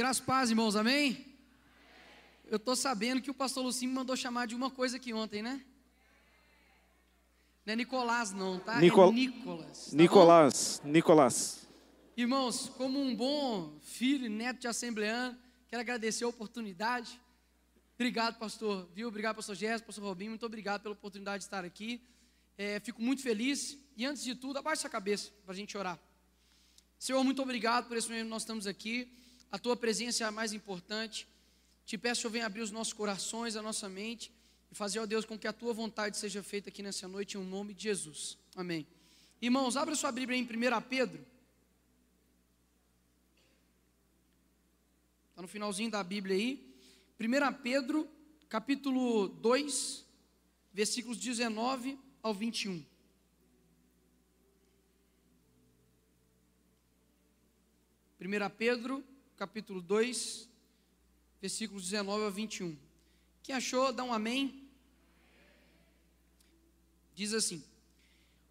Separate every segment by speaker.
Speaker 1: Graças paz, irmãos, amém? Eu estou sabendo que o pastor Lucinho me mandou chamar de uma coisa aqui ontem, né? Não é Nicolás, não, tá?
Speaker 2: Nicol...
Speaker 1: É Nicolas. tá
Speaker 2: Nicolás, Nicolás.
Speaker 1: bom? Irmãos, como um bom filho e neto de assembleano, quero agradecer a oportunidade. Obrigado, pastor, viu? Obrigado, pastor Gerson, pastor Robinho. Muito obrigado pela oportunidade de estar aqui. É, fico muito feliz. E antes de tudo, abaixe a cabeça para a gente orar. Senhor, muito obrigado por esse momento que nós estamos aqui. A tua presença é a mais importante. Te peço, Senhor, venha abrir os nossos corações, a nossa mente e fazer, ó Deus, com que a tua vontade seja feita aqui nessa noite, em nome de Jesus. Amém. Irmãos, abra sua Bíblia em 1 Pedro. Está no finalzinho da Bíblia aí. 1 Pedro, capítulo 2, versículos 19 ao 21. Primeira Pedro, capítulo 2, versículos 19 ao 21. Quem achou, dá um amém. Diz assim: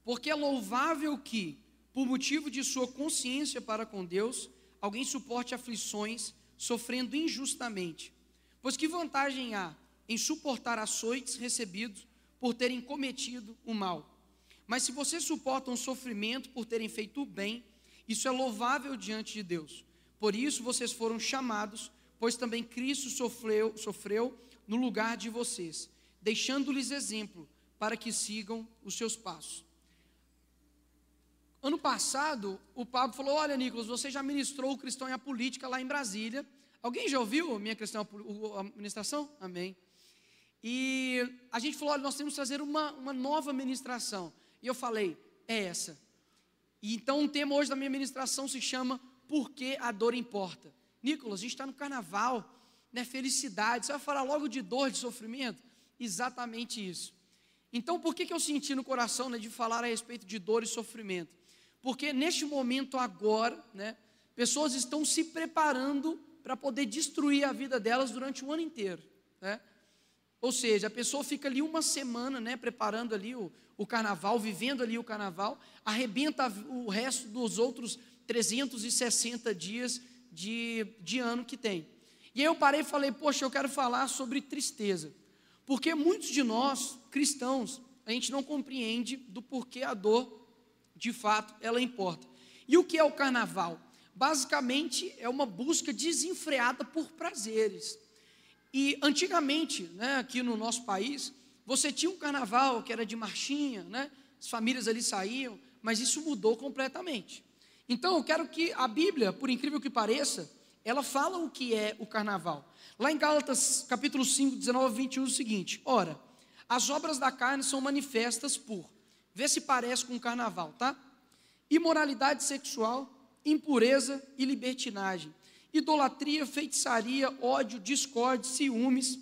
Speaker 1: Porque é louvável que, por motivo de sua consciência para com Deus, alguém suporte aflições, sofrendo injustamente. Pois que vantagem há em suportar açoites recebidos por terem cometido o mal? Mas se vocês suportam sofrimento por terem feito o bem, isso é louvável diante de Deus. Por isso vocês foram chamados, pois também Cristo sofreu, sofreu no lugar de vocês, deixando-lhes exemplo para que sigam os seus passos. Ano passado, o Pablo falou: Olha, Nicolas, você já ministrou o cristão e a política lá em Brasília. Alguém já ouviu a minha cristão a ministração? Amém. E a gente falou: Olha, nós temos que fazer uma, uma nova ministração. E eu falei: É essa. E então, o tema hoje da minha ministração se chama Por que a dor importa? Nicolas, a gente está no carnaval, né? Felicidade. Você vai falar logo de dor, de sofrimento? Exatamente isso. Então, por que, que eu senti no coração né, de falar a respeito de dor e sofrimento? Porque neste momento agora, né, pessoas estão se preparando para poder destruir a vida delas durante o ano inteiro. Né? Ou seja, a pessoa fica ali uma semana, né, preparando ali o, o carnaval, vivendo ali o carnaval, arrebenta o resto dos outros 360 dias de, de ano que tem. E aí eu parei e falei, poxa, eu quero falar sobre tristeza. Porque muitos de nós, cristãos, a gente não compreende do porquê a dor, de fato, ela importa. E o que é o carnaval? Basicamente é uma busca desenfreada por prazeres. E antigamente, né, aqui no nosso país, você tinha um carnaval que era de marchinha, né? As famílias ali saíam, mas isso mudou completamente. Então, eu quero que a Bíblia, por incrível que pareça, ela fala o que é o carnaval. Lá em Gálatas, capítulo 5, 19 a 21, diz o seguinte: Ora, as obras da carne são manifestas por, vê se parece com o carnaval, tá? Imoralidade sexual, impureza e libertinagem, idolatria, feitiçaria, ódio, discórdia, ciúmes,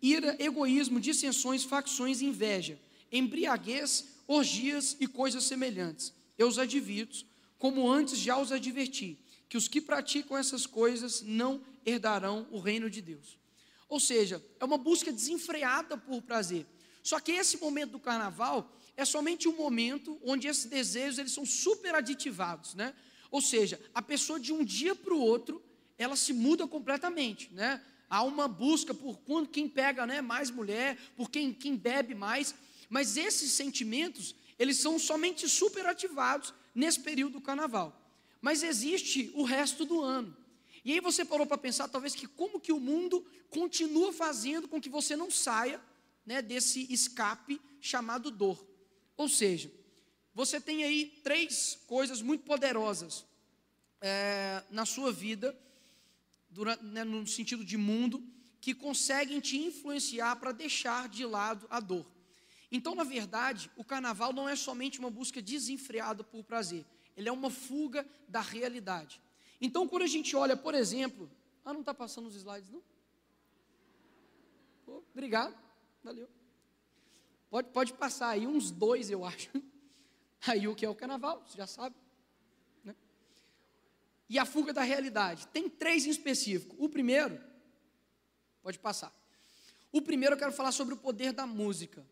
Speaker 1: ira, egoísmo, dissensões, facções, inveja, embriaguez, orgias e coisas semelhantes. Eu os advirto, como antes já os adverti, que os que praticam essas coisas não herdarão o reino de Deus. Ou seja, é uma busca desenfreada por prazer. Só que esse momento do carnaval é somente um momento onde esses desejos eles são super aditivados, né? Ou seja, a pessoa de um dia para o outro, ela se muda completamente, né? Há uma busca por quando quem pega, né, mais mulher, por quem, quem bebe mais, mas esses sentimentos, eles são somente superativados nesse período do carnaval. Mas existe o resto do ano. E aí você parou para pensar, talvez, que como que o mundo continua fazendo com que você não saia né, desse escape chamado dor. Ou seja, você tem aí três coisas muito poderosas é, na sua vida, durante, né, no sentido de mundo, que conseguem te influenciar para deixar de lado a dor. Então, na verdade, o carnaval não é somente uma busca desenfreada por prazer, ele é uma fuga da realidade. Então, quando a gente olha, por exemplo, ah, não está passando os slides, não? Oh, obrigado, valeu. Pode, pode passar aí uns dois, eu acho. Aí o que é o carnaval, você já sabe. Né? E a fuga da realidade. Tem três em específico. O primeiro, pode passar. O primeiro eu quero falar sobre o poder da música.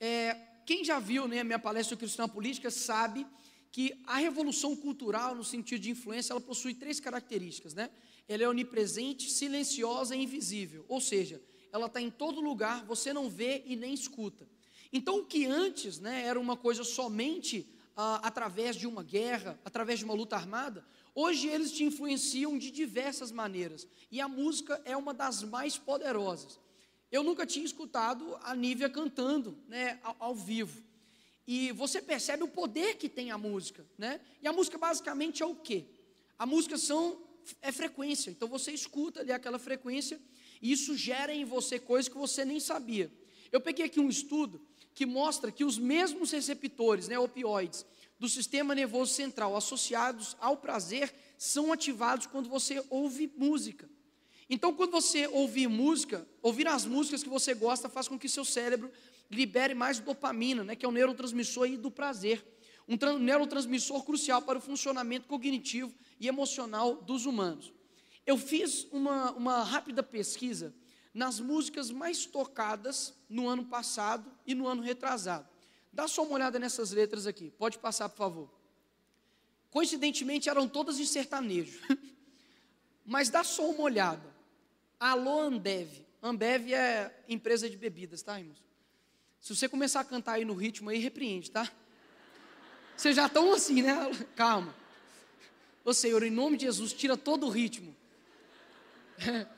Speaker 1: É, quem já viu né, a minha palestra Cristã Política sabe que a revolução cultural, no sentido de influência, ela possui três características, né? Ela é onipresente, silenciosa e invisível, ou seja, ela está em todo lugar, você não vê e nem escuta. Então, o que antes né, era uma coisa somente ah, através de uma guerra, através de uma luta armada, hoje eles te influenciam de diversas maneiras, e a música é uma das mais poderosas. Eu nunca tinha escutado a Nívia cantando né, ao, ao vivo. E você percebe o poder que tem a música, né? E a música basicamente é o quê? A música são é frequência. Então você escuta ali aquela frequência e isso gera em você coisas que você nem sabia. Eu peguei aqui um estudo que mostra que os mesmos receptores, né, opioides, do sistema nervoso central associados ao prazer são ativados quando você ouve música. Então, quando você ouvir música, ouvir as músicas que você gosta faz com que seu cérebro libere mais dopamina, né, que é o neurotransmissor do prazer. Um neurotransmissor crucial para o funcionamento cognitivo e emocional dos humanos. Eu fiz uma, uma rápida pesquisa nas músicas mais tocadas no ano passado e no ano retrasado. Dá só uma olhada nessas letras aqui, pode passar, por favor. Coincidentemente eram todas de sertanejo, mas dá só uma olhada. Alô Ambev, Ambev é empresa de bebidas, tá, irmãos? Se você começar a cantar aí no ritmo aí, repreende, tá? Vocês já estão assim, né? Calma. Ô Senhor, em nome de Jesus, tira todo o ritmo.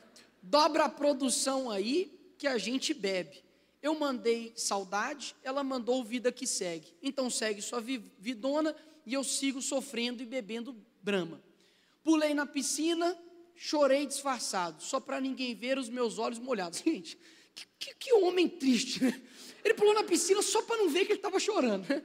Speaker 1: Dobra a produção aí que a gente bebe. Eu mandei saudade, ela mandou vida que segue. Então segue sua vidona e eu sigo sofrendo e bebendo brama. Pulei na piscina, chorei disfarçado, só para ninguém ver os meus olhos molhados. Gente, que, que, que homem triste, né? Ele pulou na piscina só para não ver que ele estava chorando. Né?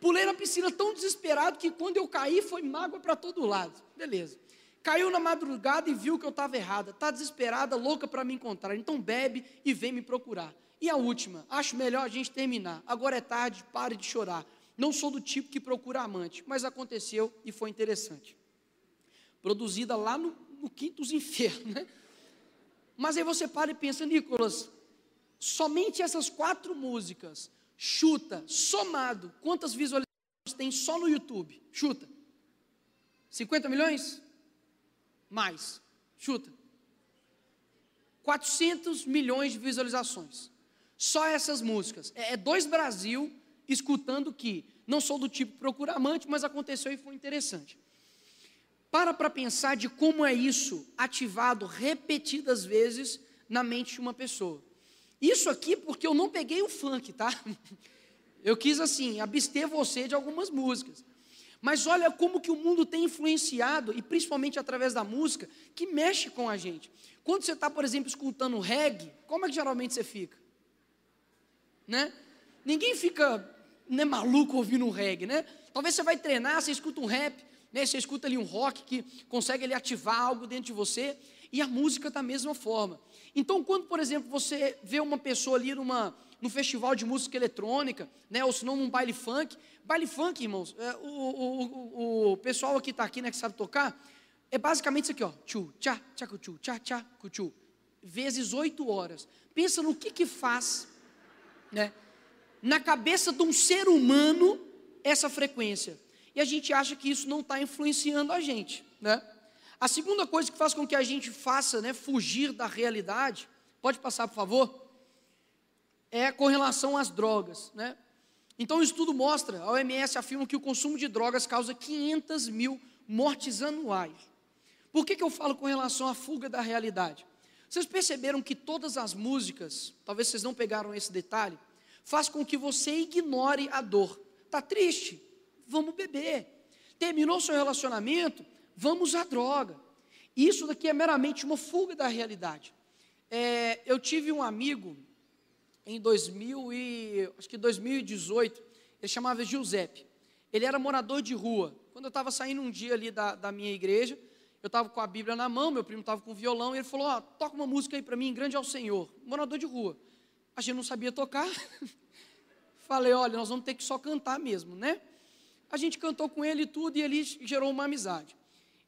Speaker 1: Pulei na piscina tão desesperado que quando eu caí foi mágoa para todo lado. Beleza. Caiu na madrugada e viu que eu estava errada. Está desesperada, louca para me encontrar. Então bebe e vem me procurar. E a última, acho melhor a gente terminar. Agora é tarde, pare de chorar. Não sou do tipo que procura amante, mas aconteceu e foi interessante. Produzida lá no, no quinto dos infernos, né? Mas aí você para e pensa, Nicolas, somente essas quatro músicas, chuta, somado, quantas visualizações tem só no YouTube? Chuta. 50 milhões? Mais. Chuta. 400 milhões de visualizações. Só essas músicas. É, é dois Brasil escutando que não sou do tipo procura amante, mas aconteceu e foi interessante. Para para pensar de como é isso ativado repetidas vezes na mente de uma pessoa. Isso aqui porque eu não peguei o funk, tá? Eu quis assim, abster você de algumas músicas. Mas olha como que o mundo tem influenciado, e principalmente através da música, que mexe com a gente. Quando você está, por exemplo, escutando reggae, como é que geralmente você fica? Né? Ninguém fica né, maluco ouvindo um reggae, né? Talvez você vai treinar, você escuta um rap, né, você escuta ali um rock que consegue ali, ativar algo dentro de você, e a música da mesma forma. Então, quando, por exemplo, você vê uma pessoa ali numa, num festival de música eletrônica, né, ou se não num baile funk, baile funk, irmãos, é, o, o, o, o, pessoal aqui está aqui, né, que sabe tocar, é basicamente isso aqui, ó, tchu, tchá, tchá, tchu, tchá, tchá, tchu, vezes oito horas. Pensa no que que faz, né, na cabeça de um ser humano essa frequência. E a gente acha que isso não está influenciando a gente, né? A segunda coisa que faz com que a gente faça né, fugir da realidade, pode passar por favor, é com relação às drogas. Né? Então o estudo mostra, a OMS afirma que o consumo de drogas causa 500 mil mortes anuais. Por que, que eu falo com relação à fuga da realidade? Vocês perceberam que todas as músicas, talvez vocês não pegaram esse detalhe, faz com que você ignore a dor. Está triste? Vamos beber. Terminou seu relacionamento? vamos à droga. Isso daqui é meramente uma fuga da realidade. É, eu tive um amigo em 2000 e, acho que 2018, ele chamava Giuseppe. Ele era morador de rua. Quando eu estava saindo um dia ali da, da minha igreja, eu estava com a Bíblia na mão, meu primo estava com o violão, e ele falou, oh, toca uma música aí para mim, grande ao Senhor. Morador de rua. A gente não sabia tocar. Falei, olha, nós vamos ter que só cantar mesmo, né? A gente cantou com ele e tudo, e ele gerou uma amizade.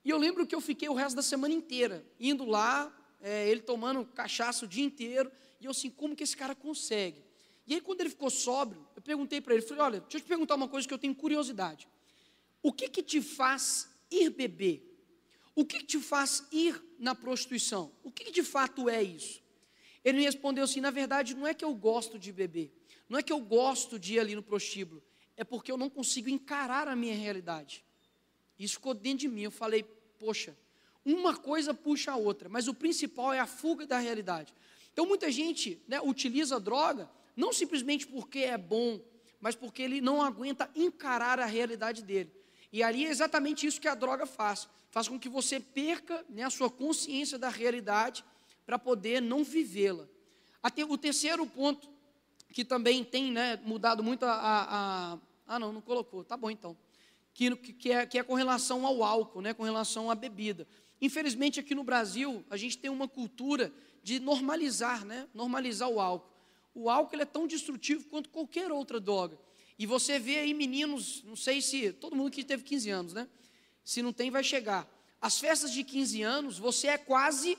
Speaker 1: E eu lembro que eu fiquei o resto da semana inteira, indo lá, é, ele tomando cachaça o dia inteiro, e eu assim, como que esse cara consegue? E aí, quando ele ficou sóbrio, eu perguntei para ele, falei, olha, deixa eu te perguntar uma coisa que eu tenho curiosidade. O que que te faz ir beber? O que, que te faz ir na prostituição? O que, que de fato é isso? Ele me respondeu assim: na verdade, não é que eu gosto de beber, não é que eu gosto de ir ali no prostíbulo, é porque eu não consigo encarar a minha realidade. Isso ficou dentro de mim. Eu falei, poxa, uma coisa puxa a outra, mas o principal é a fuga da realidade. Então muita gente né, utiliza a droga não simplesmente porque é bom, mas porque ele não aguenta encarar a realidade dele. E ali é exatamente isso que a droga faz. Faz com que você perca né, a sua consciência da realidade para poder não vivê-la. O terceiro ponto, que também tem né, mudado muito a, a, a, Ah, não, não colocou. Tá bom então. Que, que, é, que é com relação ao álcool, né, com relação à bebida. Infelizmente, aqui no Brasil, a gente tem uma cultura de normalizar, né? Normalizar o álcool. O álcool é tão destrutivo quanto qualquer outra droga. E você vê aí meninos, não sei se todo mundo que teve 15 anos, né? Se não tem, vai chegar. As festas de 15 anos, você é quase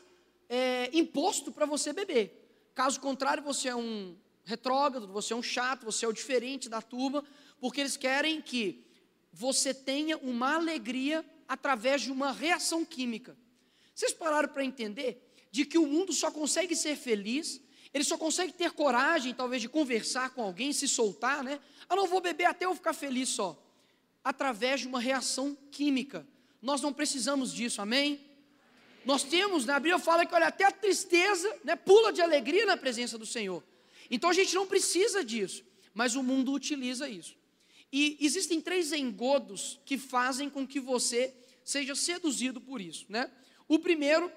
Speaker 1: é, imposto para você beber. Caso contrário, você é um retrógrado, você é um chato, você é o diferente da turma, porque eles querem que você tenha uma alegria através de uma reação química. Vocês pararam para entender de que o mundo só consegue ser feliz, ele só consegue ter coragem, talvez, de conversar com alguém, se soltar, né? Eu não vou beber até eu ficar feliz só. Através de uma reação química. Nós não precisamos disso, amém? Nós temos, na Bíblia fala que olha, até a tristeza né, pula de alegria na presença do Senhor. Então a gente não precisa disso, mas o mundo utiliza isso. E existem três engodos que fazem com que você seja seduzido por isso, né? O primeiro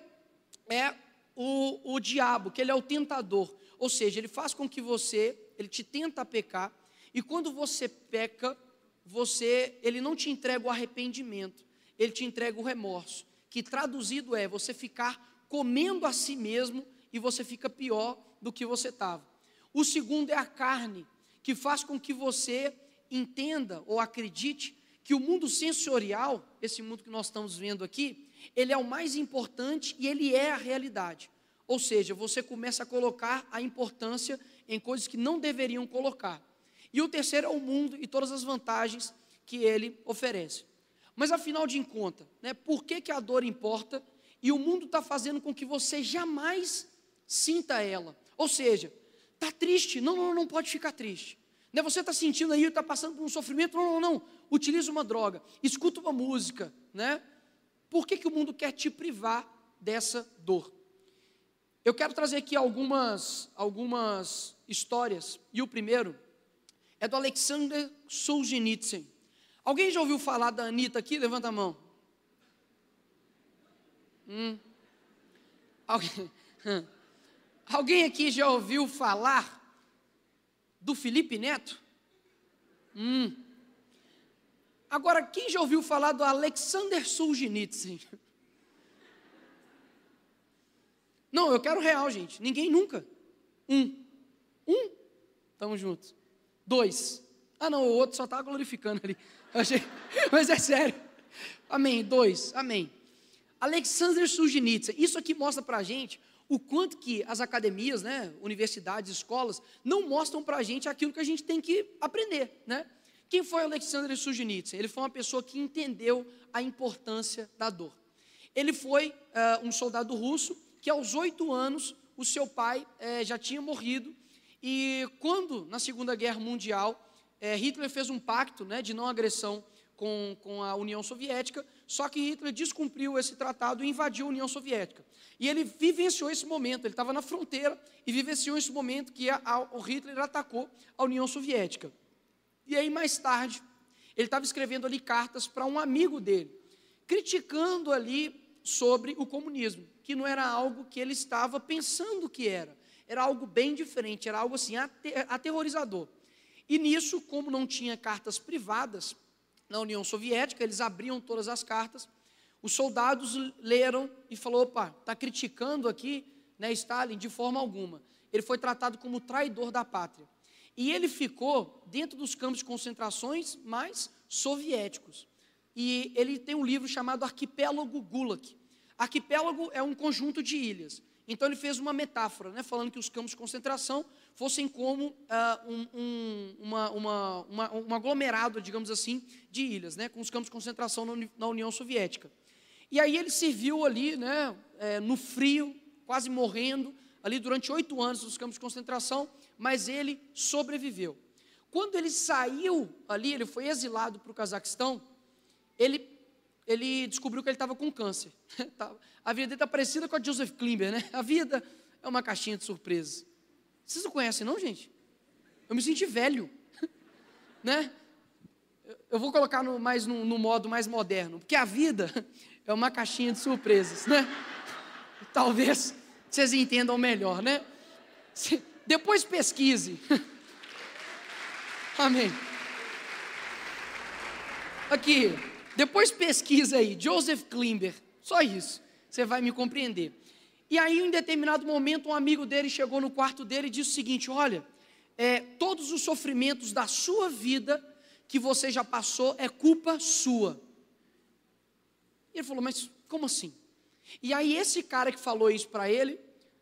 Speaker 1: é o, o diabo, que ele é o tentador. Ou seja, ele faz com que você, ele te tenta pecar, e quando você peca, você, ele não te entrega o arrependimento, ele te entrega o remorso, que traduzido é você ficar comendo a si mesmo e você fica pior do que você estava. O segundo é a carne, que faz com que você entenda ou acredite que o mundo sensorial, esse mundo que nós estamos vendo aqui, ele é o mais importante e ele é a realidade. Ou seja, você começa a colocar a importância em coisas que não deveriam colocar. E o terceiro é o mundo e todas as vantagens que ele oferece. Mas afinal de contas, né, por que, que a dor importa e o mundo está fazendo com que você jamais sinta ela? Ou seja, está triste, não, não, não pode ficar triste. Né, você está sentindo aí, está passando por um sofrimento, não, não, não, utilize uma droga, escuta uma música, né? Por que, que o mundo quer te privar dessa dor? Eu quero trazer aqui algumas, algumas histórias, e o primeiro é do Alexander Solzhenitsyn. Alguém já ouviu falar da Anitta aqui? Levanta a mão. Hum. Alguém, Alguém aqui já ouviu falar do Felipe Neto? Hum. Agora, quem já ouviu falar do Alexander Solzhenitsyn? Não, eu quero real, gente. Ninguém nunca. Um. Um. Estamos juntos. Dois. Ah, não, o outro só está glorificando ali. Achei... Mas é sério. Amém. Dois. Amém. Alexander Solzhenitsyn. Isso aqui mostra para a gente o quanto que as academias, né, universidades, escolas, não mostram para a gente aquilo que a gente tem que aprender, né? Quem foi Alexander Solzhenitsyn? Ele foi uma pessoa que entendeu a importância da dor. Ele foi uh, um soldado russo que aos oito anos o seu pai uh, já tinha morrido e quando na Segunda Guerra Mundial uh, Hitler fez um pacto né, de não agressão com, com a União Soviética, só que Hitler descumpriu esse tratado e invadiu a União Soviética. E ele vivenciou esse momento, ele estava na fronteira e vivenciou esse momento que a, a, o Hitler atacou a União Soviética. E aí, mais tarde, ele estava escrevendo ali cartas para um amigo dele, criticando ali sobre o comunismo, que não era algo que ele estava pensando que era, era algo bem diferente, era algo assim aterrorizador. E nisso, como não tinha cartas privadas na União Soviética, eles abriam todas as cartas, os soldados leram e falou, opa, está criticando aqui né, Stalin de forma alguma. Ele foi tratado como traidor da pátria. E ele ficou dentro dos campos de concentrações mais soviéticos. E ele tem um livro chamado Arquipélago Gulag. Arquipélago é um conjunto de ilhas. Então ele fez uma metáfora, né, falando que os campos de concentração fossem como uh, um, um, uma, uma, uma, um aglomerado, digamos assim, de ilhas, né, com os campos de concentração na União Soviética. E aí ele serviu ali, né, é, no frio, quase morrendo, ali durante oito anos nos campos de concentração, mas ele sobreviveu. Quando ele saiu ali, ele foi exilado para o Cazaquistão, ele, ele descobriu que ele estava com câncer. Tá, a vida dele está parecida com a de Joseph Klimber, né? A vida é uma caixinha de surpresas. Vocês não conhecem, não, gente? Eu me senti velho, né? Eu vou colocar no, mais no, no modo mais moderno, porque a vida é uma caixinha de surpresas, né? Talvez vocês entendam melhor, né? Depois pesquise. Amém. Aqui, depois pesquisa aí, Joseph Klimber, só isso, você vai me compreender. E aí, em determinado momento, um amigo dele chegou no quarto dele e disse o seguinte: Olha, é, todos os sofrimentos da sua vida que você já passou é culpa sua. E ele falou: Mas como assim? E aí, esse cara que falou isso para ele,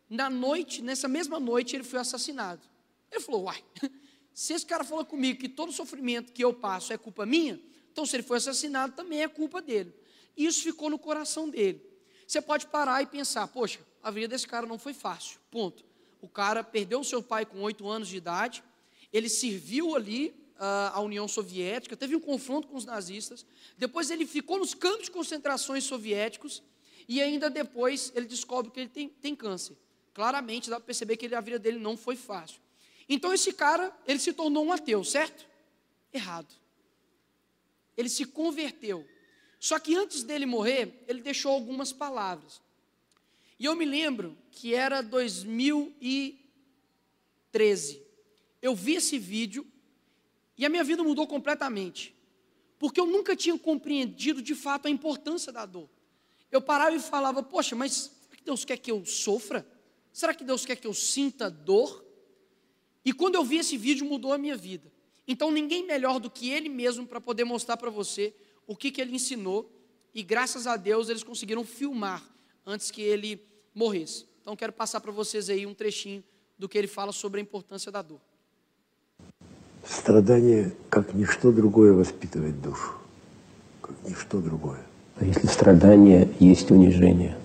Speaker 1: na noite, nessa mesma noite, ele foi assassinado. Ele falou: Uai, se esse cara falou comigo que todo sofrimento que eu passo é culpa minha, então se ele foi assassinado também é culpa dele. Isso ficou no coração dele. Você pode parar e pensar: Poxa, a vida desse cara não foi fácil. Ponto. O cara perdeu seu pai com oito anos de idade, ele serviu ali uh, a União Soviética, teve um confronto com os nazistas, depois ele ficou nos campos de concentrações soviéticos, e ainda depois ele descobre que ele tem, tem câncer. Claramente dá para perceber que a vida dele não foi fácil. Então esse cara, ele se tornou um ateu, certo? Errado. Ele se converteu. Só que antes dele morrer, ele deixou algumas palavras. E eu me lembro que era 2013. Eu vi esse vídeo e a minha vida mudou completamente. Porque eu nunca tinha compreendido de fato a importância da dor. Eu parava e falava, poxa, mas será que Deus quer que eu sofra? Será que Deus quer que eu sinta dor? E quando eu vi esse vídeo, mudou a minha vida. Então, ninguém melhor do que ele mesmo para poder mostrar para você o que, que ele ensinou. E graças a Deus, eles conseguiram filmar antes que ele morresse. Então, quero passar para vocês aí um trechinho do que ele fala sobre a importância da dor.
Speaker 3: Страдание, как ничто другое, воспитывает душу. Как ничто другое.
Speaker 4: А если страдание есть унижение?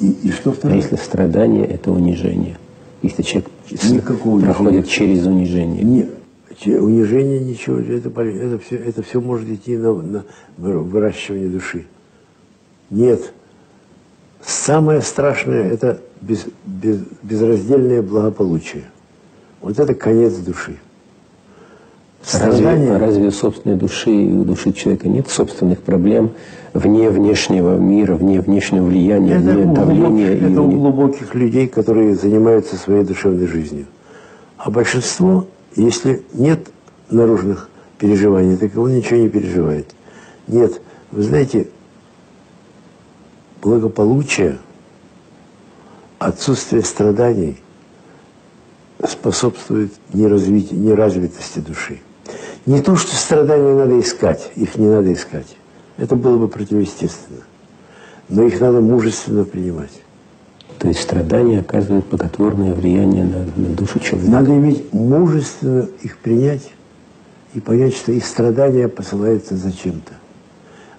Speaker 3: И, и что второе?
Speaker 4: А если страдание – это унижение? Если человек
Speaker 3: Никакого
Speaker 4: проходит
Speaker 3: унижения.
Speaker 4: через унижение?
Speaker 3: Не, че- унижение ничего, это, это, все, это все может идти на, на вы- выращивание души. Нет. Самое страшное – это без, без- безраздельное благополучие. Вот это конец души.
Speaker 4: Разве,
Speaker 3: Страдание-
Speaker 4: разве у собственной души и у души человека нет собственных проблем вне внешнего мира, вне внешнего влияния,
Speaker 3: Это,
Speaker 4: вне давления?
Speaker 3: глубоких,
Speaker 4: и
Speaker 3: это у глубоких людей, которые занимаются своей душевной жизнью. А большинство, если нет наружных переживаний, так он ничего не переживает. Нет, вы знаете, благополучие, отсутствие страданий способствует неразвитию, неразвитости души. Не то, что страдания надо искать, их не надо искать. Это было бы противоестественно. Но их надо мужественно принимать.
Speaker 4: То есть страдания оказывают благотворное влияние на, на душу человека.
Speaker 3: Надо иметь мужественно их принять и понять, что их страдания посылаются зачем-то.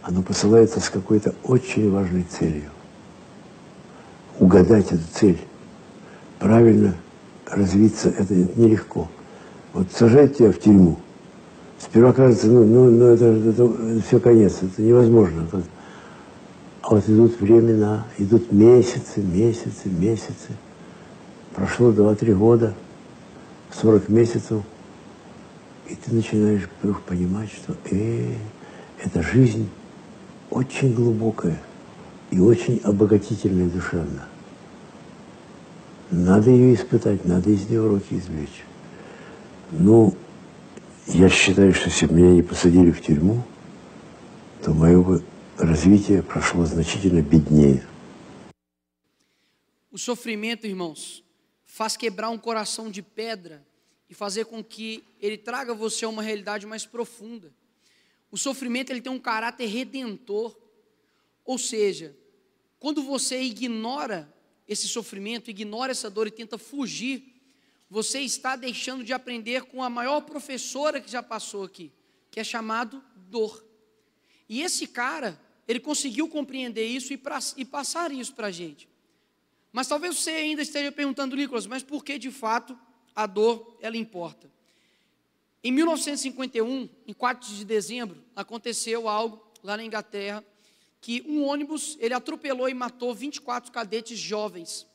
Speaker 3: Оно посылается с какой-то очень важной целью. Угадать эту цель, правильно развиться, это нелегко. Вот сажать тебя в тюрьму. Сперва кажется, ну, ну, ну это, это, это все конец, это невозможно. Это- А вот идут времена, идут месяцы, месяцы, месяцы. Прошло 2-3 года, 40 месяцев, и ты начинаешь вдруг понимать, что э, эта жизнь очень глубокая и очень обогатительная душевно. Надо ее испытать, надо из нее уроки извлечь. Ну, я считаю, что если бы меня не посадили в тюрьму, то мое бы развитие прошло значительно беднее.
Speaker 1: O sofrimento, irmãos, faz quebrar um coração de pedra e fazer com que ele traga você a uma realidade mais profunda. O sofrimento ele tem um caráter redentor, ou seja, quando você ignora esse sofrimento, ignora essa dor e tenta fugir, você está deixando de aprender com a maior professora que já passou aqui, que é chamado dor. E esse cara, ele conseguiu compreender isso e, pra, e passar isso para a gente. Mas talvez você ainda esteja perguntando, Nicolas, mas por que de fato a dor ela importa? Em 1951, em 4 de dezembro, aconteceu algo lá na Inglaterra que um ônibus ele atropelou e matou 24 cadetes jovens.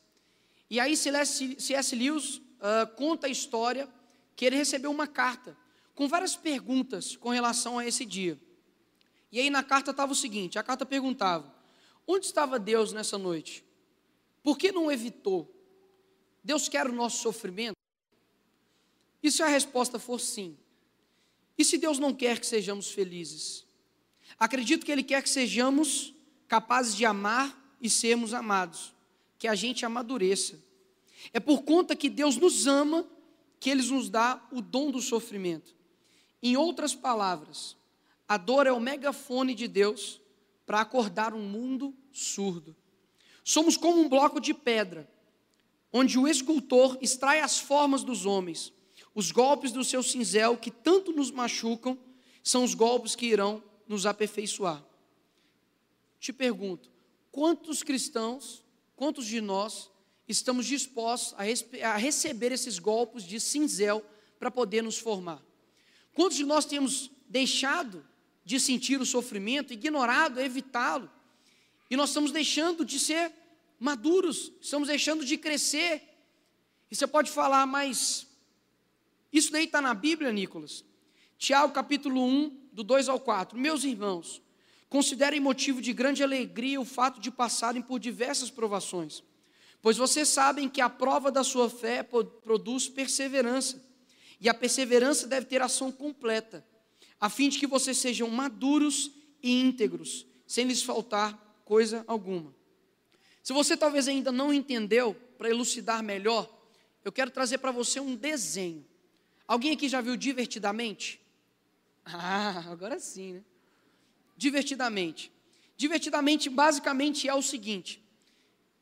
Speaker 1: E aí C.S. Lewis uh, conta a história que ele recebeu uma carta com várias perguntas com relação a esse dia. E aí na carta estava o seguinte: a carta perguntava: onde estava Deus nessa noite? Por que não evitou? Deus quer o nosso sofrimento? E se a resposta for sim? E se Deus não quer que sejamos felizes? Acredito que Ele quer que sejamos capazes de amar e sermos amados, que a gente amadureça. É por conta que Deus nos ama que Ele nos dá o dom do sofrimento. Em outras palavras, a dor é o megafone de Deus para acordar um mundo surdo. Somos como um bloco de pedra, onde o escultor extrai as formas dos homens. Os golpes do seu cinzel que tanto nos machucam são os golpes que irão nos aperfeiçoar. Te pergunto, quantos cristãos, quantos de nós estamos dispostos a, a receber esses golpes de cinzel para poder nos formar? Quantos de nós temos deixado de sentir o sofrimento, ignorado, evitá-lo? E nós estamos deixando de ser maduros, estamos deixando de crescer. E você pode falar, mas isso daí está na Bíblia, Nicolas? Tiago capítulo 1, do 2 ao 4. Meus irmãos, considerem motivo de grande alegria o fato de passarem por diversas provações, pois vocês sabem que a prova da sua fé produz perseverança, e a perseverança deve ter ação completa, a fim de que vocês sejam maduros e íntegros, sem lhes faltar coisa alguma. Se você talvez ainda não entendeu, para elucidar melhor, eu quero trazer para você um desenho. Alguém aqui já viu divertidamente? Ah, agora sim, né? Divertidamente. Divertidamente, basicamente, é o seguinte: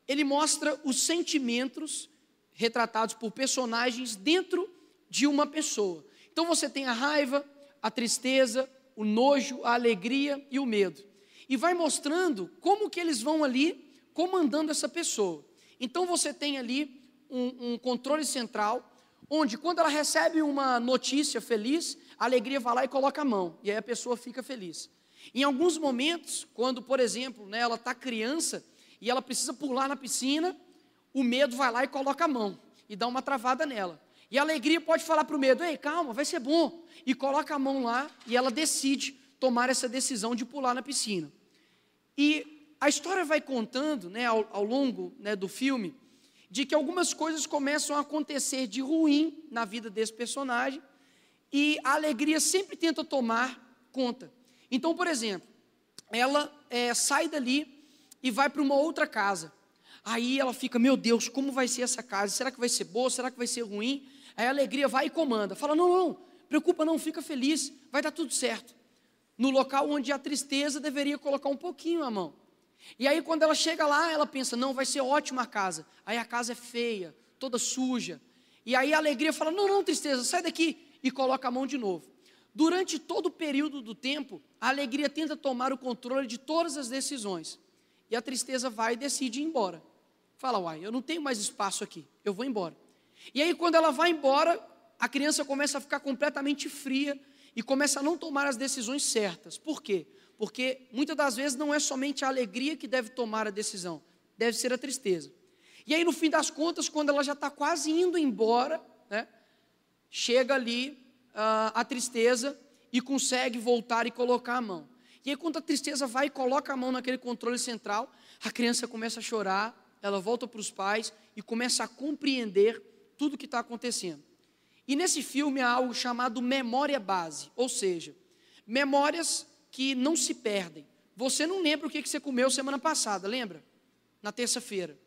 Speaker 1: ele mostra os sentimentos retratados por personagens dentro de uma pessoa. Então você tem a raiva, a tristeza, o nojo, a alegria e o medo. E vai mostrando como que eles vão ali comandando essa pessoa. Então você tem ali um, um controle central, onde quando ela recebe uma notícia feliz, a alegria vai lá e coloca a mão, e aí a pessoa fica feliz. Em alguns momentos, quando, por exemplo, né, ela está criança e ela precisa pular na piscina, o medo vai lá e coloca a mão e dá uma travada nela. E a alegria pode falar para o medo: ei, calma, vai ser bom. E coloca a mão lá e ela decide tomar essa decisão de pular na piscina. E a história vai contando, né, ao, ao longo né, do filme, de que algumas coisas começam a acontecer de ruim na vida desse personagem e a alegria sempre tenta tomar conta. Então, por exemplo, ela é, sai dali e vai para uma outra casa. Aí ela fica, meu Deus, como vai ser essa casa? Será que vai ser boa? Será que vai ser ruim? Aí a alegria vai e comanda. Fala, não, não, preocupa não, fica feliz, vai dar tudo certo. No local onde a tristeza deveria colocar um pouquinho a mão. E aí quando ela chega lá, ela pensa, não, vai ser ótima a casa. Aí a casa é feia, toda suja. E aí a alegria fala, não, não, tristeza, sai daqui e coloca a mão de novo. Durante todo o período do tempo, a alegria tenta tomar o controle de todas as decisões. E a tristeza vai e decide ir embora. Fala, uai, eu não tenho mais espaço aqui, eu vou embora. E aí, quando ela vai embora, a criança começa a ficar completamente fria e começa a não tomar as decisões certas. Por quê? Porque muitas das vezes não é somente a alegria que deve tomar a decisão, deve ser a tristeza. E aí, no fim das contas, quando ela já está quase indo embora, né, chega ali uh, a tristeza e consegue voltar e colocar a mão. E aí, quando a tristeza vai e coloca a mão naquele controle central, a criança começa a chorar, ela volta para os pais e começa a compreender tudo o que está acontecendo. E nesse filme há algo chamado memória base, ou seja, memórias que não se perdem. Você não lembra o que você comeu semana passada, lembra? Na terça-feira.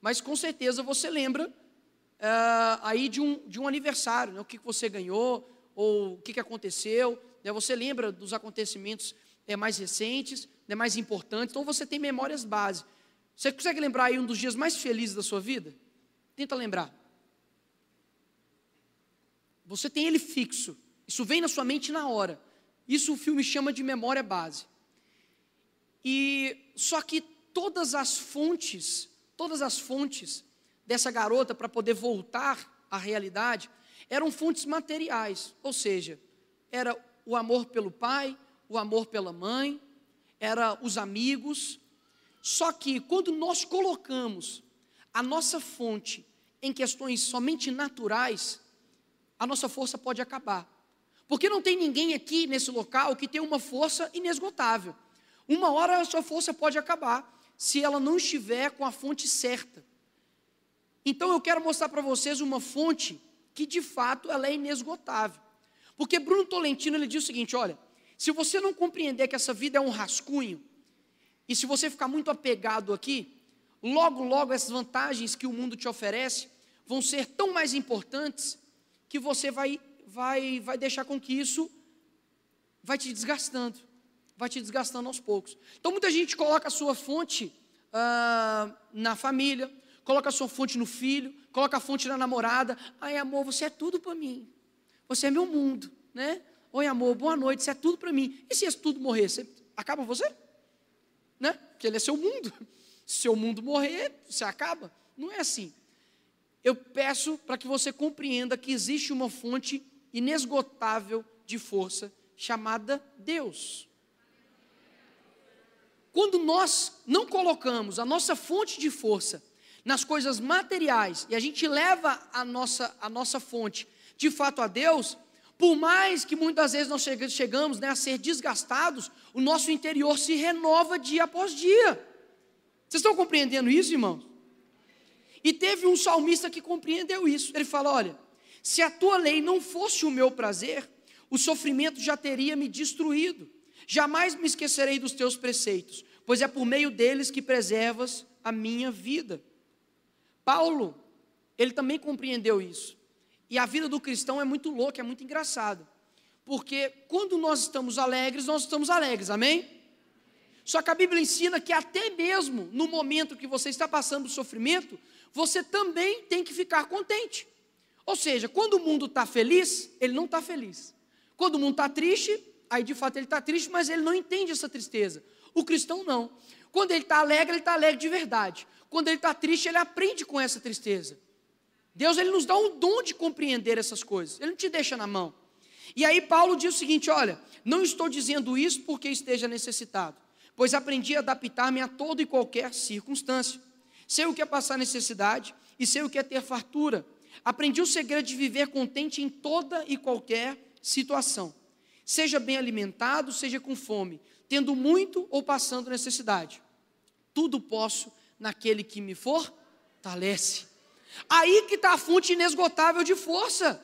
Speaker 1: Mas com certeza você lembra uh, aí de um, de um aniversário, né? o que você ganhou, ou o que, que aconteceu, né? você lembra dos acontecimentos é, mais recentes, né? mais importantes, então você tem memórias base. Você consegue lembrar aí um dos dias mais felizes da sua vida? Tenta lembrar. Você tem ele fixo. Isso vem na sua mente na hora. Isso o filme chama de memória base. E só que todas as fontes, todas as fontes dessa garota para poder voltar à realidade eram fontes materiais, ou seja, era o amor pelo pai, o amor pela mãe, era os amigos. Só que quando nós colocamos a nossa fonte em questões somente naturais, a nossa força pode acabar. Porque não tem ninguém aqui nesse local que tem uma força inesgotável. Uma hora a sua força pode acabar se ela não estiver com a fonte certa. Então eu quero mostrar para vocês uma fonte que de fato ela é inesgotável. Porque Bruno Tolentino ele diz o seguinte, olha, se você não compreender que essa vida é um rascunho, e se você ficar muito apegado aqui, logo, logo essas vantagens que o mundo te oferece vão ser tão mais importantes que você vai, vai, vai deixar com que isso vai te desgastando, vai te desgastando aos poucos. Então muita gente coloca a sua fonte ah, na família, coloca a sua fonte no filho, coloca a fonte na namorada. Ai, amor, você é tudo para mim. Você é meu mundo, né? Oi, amor, boa noite, isso é tudo para mim. E se isso tudo morrer, você, acaba você? Né? Porque ele é seu mundo. Se seu mundo morrer, você acaba. Não é assim. Eu peço para que você compreenda que existe uma fonte inesgotável de força chamada Deus. Quando nós não colocamos a nossa fonte de força nas coisas materiais e a gente leva a nossa, a nossa fonte de fato a Deus, por mais que muitas vezes nós chegamos né, a ser desgastados, o nosso interior se renova dia após dia. Vocês estão compreendendo isso, irmãos? E teve um salmista que compreendeu isso. Ele fala: Olha, se a tua lei não fosse o meu prazer, o sofrimento já teria me destruído. Jamais me esquecerei dos teus preceitos, pois é por meio deles que preservas a minha vida. Paulo, ele também compreendeu isso. E a vida do cristão é muito louca, é muito engraçado. Porque quando nós estamos alegres, nós estamos alegres, amém? Só que a Bíblia ensina que até mesmo no momento que você está passando sofrimento, você também tem que ficar contente. Ou seja, quando o mundo está feliz, ele não está feliz. Quando o mundo está triste, aí de fato ele está triste, mas ele não entende essa tristeza. O cristão não. Quando ele está alegre, ele está alegre de verdade. Quando ele está triste, ele aprende com essa tristeza. Deus ele nos dá um dom de compreender essas coisas. Ele não te deixa na mão. E aí Paulo diz o seguinte: olha, não estou dizendo isso porque esteja necessitado, pois aprendi a adaptar-me a toda e qualquer circunstância. Sei o que é passar necessidade e sei o que é ter fartura. Aprendi o segredo de viver contente em toda e qualquer situação. Seja bem alimentado, seja com fome, tendo muito ou passando necessidade. Tudo posso naquele que me fortalece. Aí que está a fonte inesgotável de força.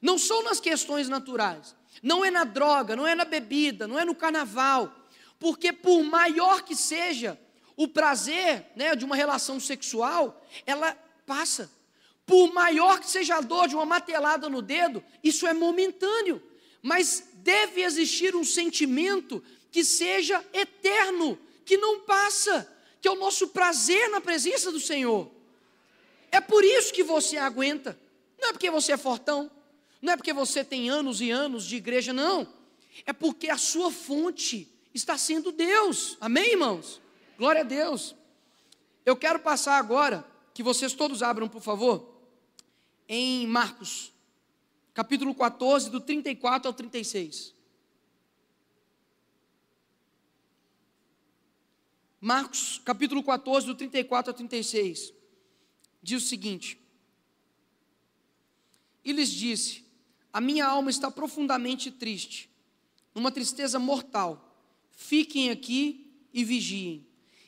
Speaker 1: Não são nas questões naturais, não é na droga, não é na bebida, não é no carnaval, porque por maior que seja o prazer né, de uma relação sexual, ela passa. Por maior que seja a dor de uma matelada no dedo, isso é momentâneo, mas deve existir um sentimento que seja eterno, que não passa, que é o nosso prazer na presença do Senhor. É por isso que você aguenta. Não é porque você é fortão. Não é porque você tem anos e anos de igreja, não. É porque a sua fonte está sendo Deus. Amém, irmãos? Glória a Deus. Eu quero passar agora, que vocês todos abram, por favor, em Marcos, capítulo 14, do 34 ao 36. Marcos, capítulo 14, do 34 ao 36 diz o seguinte: E lhes disse: A minha alma está profundamente triste, numa tristeza mortal. Fiquem aqui e vigiem.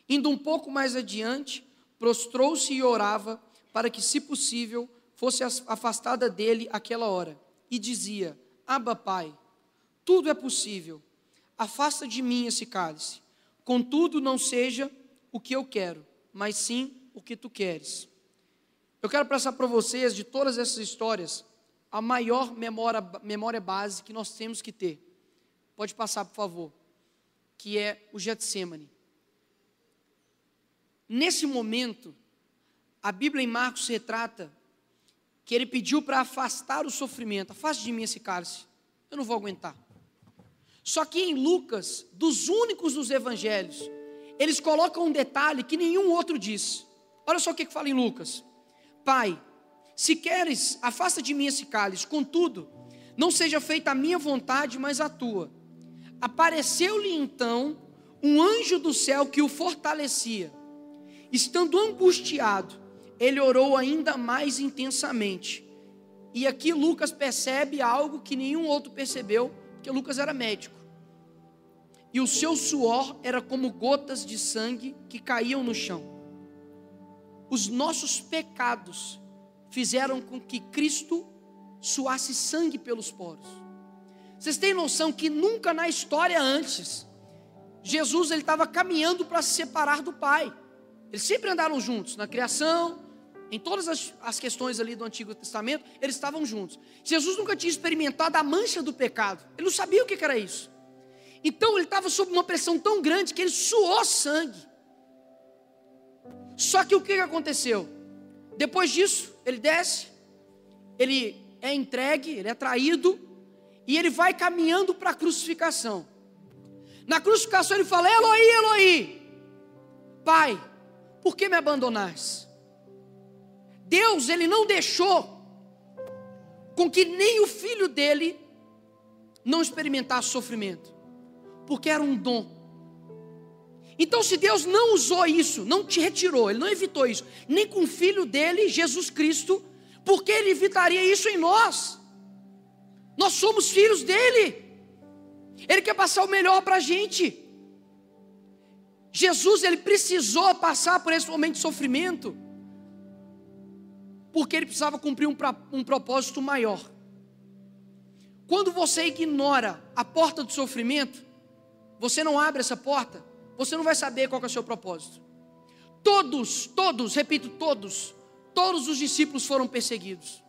Speaker 1: Indo um pouco mais adiante, prostrou-se e orava para que, se possível, fosse afastada dele aquela hora. E dizia: Abba, Pai, tudo é possível. Afasta de mim esse cálice. Contudo, não seja o que eu quero, mas sim o que tu queres. Eu quero passar para vocês, de todas essas histórias, a maior memória, memória base que nós temos que ter. Pode passar, por favor. Que é o Getsemane. nesse momento, a Bíblia em Marcos retrata que ele pediu para afastar o sofrimento. Afaste de mim esse cálice, eu não vou aguentar. Só que em Lucas, dos únicos dos evangelhos, eles colocam um detalhe que nenhum outro diz. Olha só o que, que fala em Lucas: Pai, se queres, afasta de mim esse cálice, contudo, não seja feita a minha vontade, mas a tua. Apareceu-lhe então um anjo do céu que o fortalecia. Estando angustiado, ele orou ainda mais intensamente. E aqui Lucas percebe algo que nenhum outro percebeu, porque Lucas era médico. E o seu suor era como gotas de sangue que caíam no chão. Os nossos pecados fizeram com que Cristo suasse sangue pelos poros. Vocês têm noção que nunca na história antes Jesus ele estava caminhando para se separar do Pai. Eles sempre andaram juntos na criação, em todas as, as questões ali do Antigo Testamento, eles estavam juntos. Jesus nunca tinha experimentado a mancha do pecado, ele não sabia o que era isso. Então ele estava sob uma pressão tão grande que ele suou sangue. Só que o que aconteceu? Depois disso, ele desce, ele é entregue, ele é traído, e ele vai caminhando para a crucificação. Na crucificação ele fala: Eloi, Eloi, Pai, por que me abandonaste? Deus, ele não deixou com que nem o filho dele não experimentasse sofrimento, porque era um dom. Então, se Deus não usou isso, não te retirou, Ele não evitou isso, nem com o filho dele, Jesus Cristo, por que Ele evitaria isso em nós? Nós somos filhos dele, Ele quer passar o melhor para a gente. Jesus, Ele precisou passar por esse momento de sofrimento, porque ele precisava cumprir um, um propósito maior. Quando você ignora a porta do sofrimento, você não abre essa porta, você não vai saber qual é o seu propósito. Todos, todos, repito, todos, todos os discípulos foram perseguidos.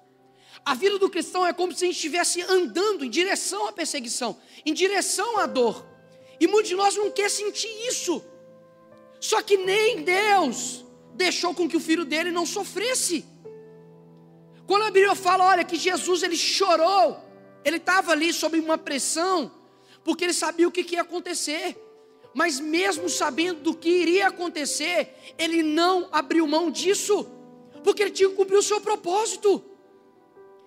Speaker 1: A vida do cristão é como se a gente estivesse andando em direção à perseguição, em direção à dor. E muitos de nós não quer sentir isso. Só que nem Deus deixou com que o filho dele não sofresse. Quando a Bíblia fala, olha, que Jesus ele chorou, ele estava ali sob uma pressão, porque ele sabia o que, que ia acontecer. Mas mesmo sabendo do que iria acontecer, ele não abriu mão disso, porque ele tinha que cumprir o seu propósito.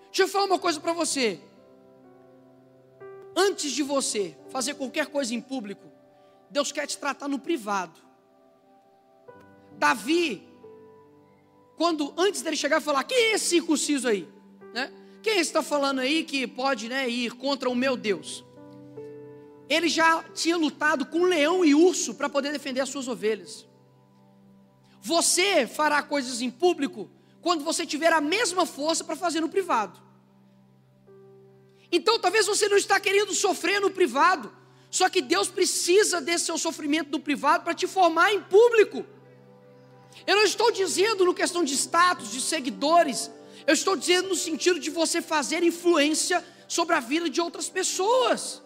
Speaker 1: Deixa eu falar uma coisa para você. Antes de você fazer qualquer coisa em público, Deus quer te tratar no privado. Davi, quando antes dele chegar falar, quem é esse circunciso aí? Né? Quem está falando aí que pode né, ir contra o meu Deus? Ele já tinha lutado com leão e urso para poder defender as suas ovelhas. Você fará coisas em público quando você tiver a mesma força para fazer no privado. Então talvez você não está querendo sofrer no privado, só que Deus precisa desse seu sofrimento no privado para te formar em público. Eu não estou dizendo no questão de status, de seguidores. Eu estou dizendo no sentido de você fazer influência sobre a vida de outras pessoas.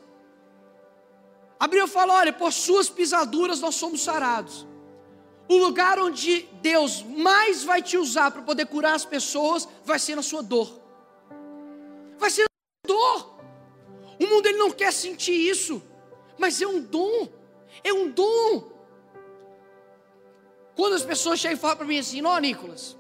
Speaker 1: A Bíblia fala: olha, por suas pisaduras nós somos sarados. O lugar onde Deus mais vai te usar para poder curar as pessoas vai ser na sua dor. Vai ser na sua dor. O mundo ele não quer sentir isso, mas é um dom. É um dom. Quando as pessoas chegam e falam para mim assim, ó Nicolas,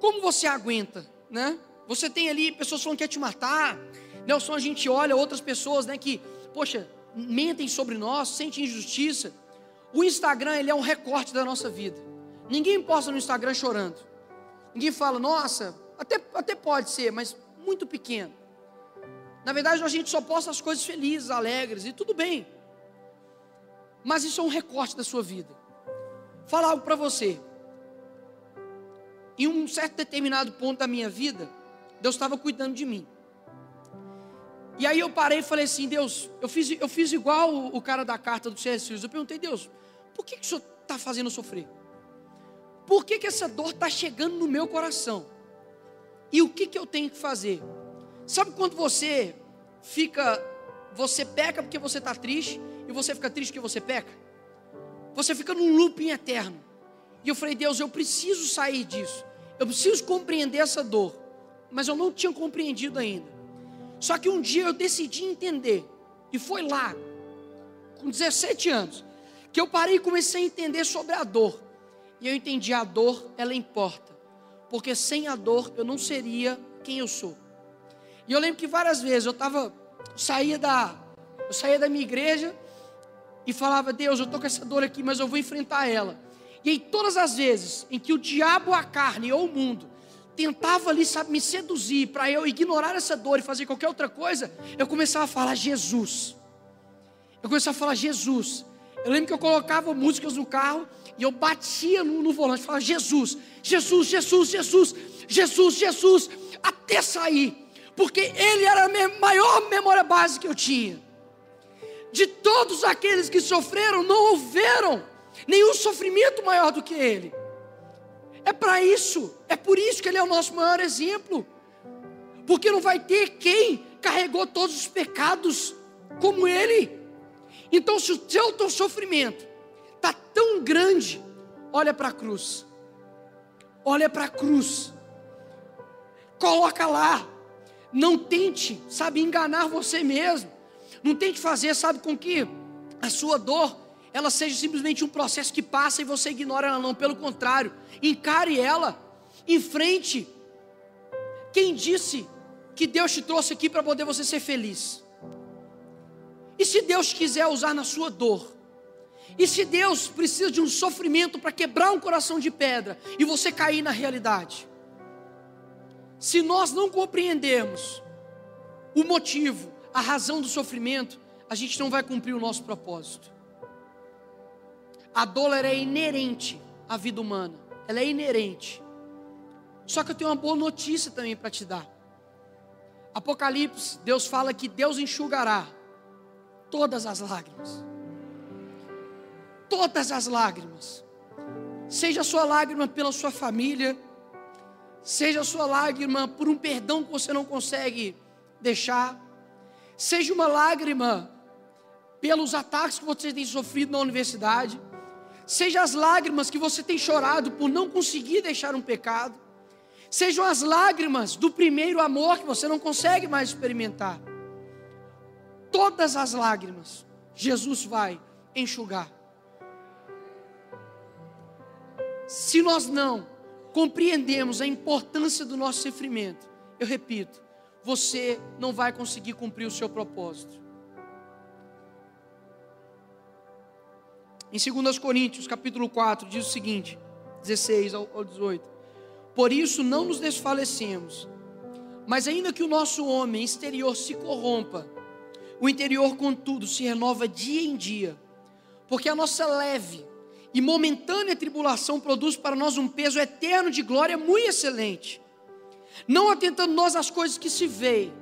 Speaker 1: como você aguenta, né? Você tem ali pessoas falando que quer te matar, Nelson, a gente olha outras pessoas, né, que, poxa, mentem sobre nós, sentem injustiça. O Instagram, ele é um recorte da nossa vida. Ninguém posta no Instagram chorando. Ninguém fala, nossa, até, até pode ser, mas muito pequeno. Na verdade, a gente só posta as coisas felizes, alegres, e tudo bem. Mas isso é um recorte da sua vida falar algo para você. Em um certo determinado ponto da minha vida, Deus estava cuidando de mim. E aí eu parei e falei assim, Deus, eu fiz, eu fiz igual o, cara da carta do C.S. Eu perguntei, Deus, por que, que o Senhor está fazendo sofrer? Por que, que essa dor está chegando no meu coração? E o que, que eu tenho que fazer? Sabe quando você fica, você peca porque você está triste, e você fica triste porque você peca? Você fica num looping eterno. E eu falei, Deus, eu preciso sair disso. Eu preciso compreender essa dor. Mas eu não tinha compreendido ainda. Só que um dia eu decidi entender. E foi lá, com 17 anos, que eu parei e comecei a entender sobre a dor. E eu entendi a dor, ela importa. Porque sem a dor eu não seria quem eu sou. E eu lembro que várias vezes eu estava, saía da, eu saía da minha igreja e falava, Deus, eu estou com essa dor aqui, mas eu vou enfrentar ela. E aí, todas as vezes em que o diabo, a carne ou o mundo tentava ali, sabe, me seduzir para eu ignorar essa dor e fazer qualquer outra coisa, eu começava a falar Jesus. Eu começava a falar Jesus. Eu lembro que eu colocava músicas no carro e eu batia no, no volante, falava Jesus, Jesus, Jesus, Jesus, Jesus, Jesus, até sair, porque Ele era a maior memória base que eu tinha. De todos aqueles que sofreram, não houveram nenhum sofrimento maior do que Ele. É para isso, é por isso que Ele é o nosso maior exemplo. Porque não vai ter quem carregou todos os pecados como Ele. Então, se o teu, teu sofrimento está tão grande, olha para a cruz. Olha para a cruz. Coloca lá. Não tente, sabe, enganar você mesmo. Não tente fazer, sabe, com que a sua dor ela seja simplesmente um processo que passa e você ignora ela, não. Pelo contrário, encare ela, enfrente. Quem disse que Deus te trouxe aqui para poder você ser feliz? E se Deus quiser usar na sua dor? E se Deus precisa de um sofrimento para quebrar um coração de pedra e você cair na realidade? Se nós não compreendermos o motivo, a razão do sofrimento, a gente não vai cumprir o nosso propósito. A dor é inerente à vida humana. Ela é inerente. Só que eu tenho uma boa notícia também para te dar. Apocalipse, Deus fala que Deus enxugará todas as lágrimas. Todas as lágrimas. Seja a sua lágrima pela sua família, seja a sua lágrima por um perdão que você não consegue deixar, seja uma lágrima pelos ataques que você tem sofrido na universidade, seja as lágrimas que você tem chorado por não conseguir deixar um pecado, sejam as lágrimas do primeiro amor que você não consegue mais experimentar. Todas as lágrimas, Jesus vai enxugar. Se nós não compreendemos a importância do nosso sofrimento, eu repito, você não vai conseguir cumprir o seu propósito. Em 2 Coríntios, capítulo 4, diz o seguinte, 16 ao 18: Por isso não nos desfalecemos, mas ainda que o nosso homem exterior se corrompa, o interior, contudo, se renova dia em dia, porque a nossa leve e momentânea tribulação produz para nós um peso eterno de glória muito excelente, não atentando nós às coisas que se veem,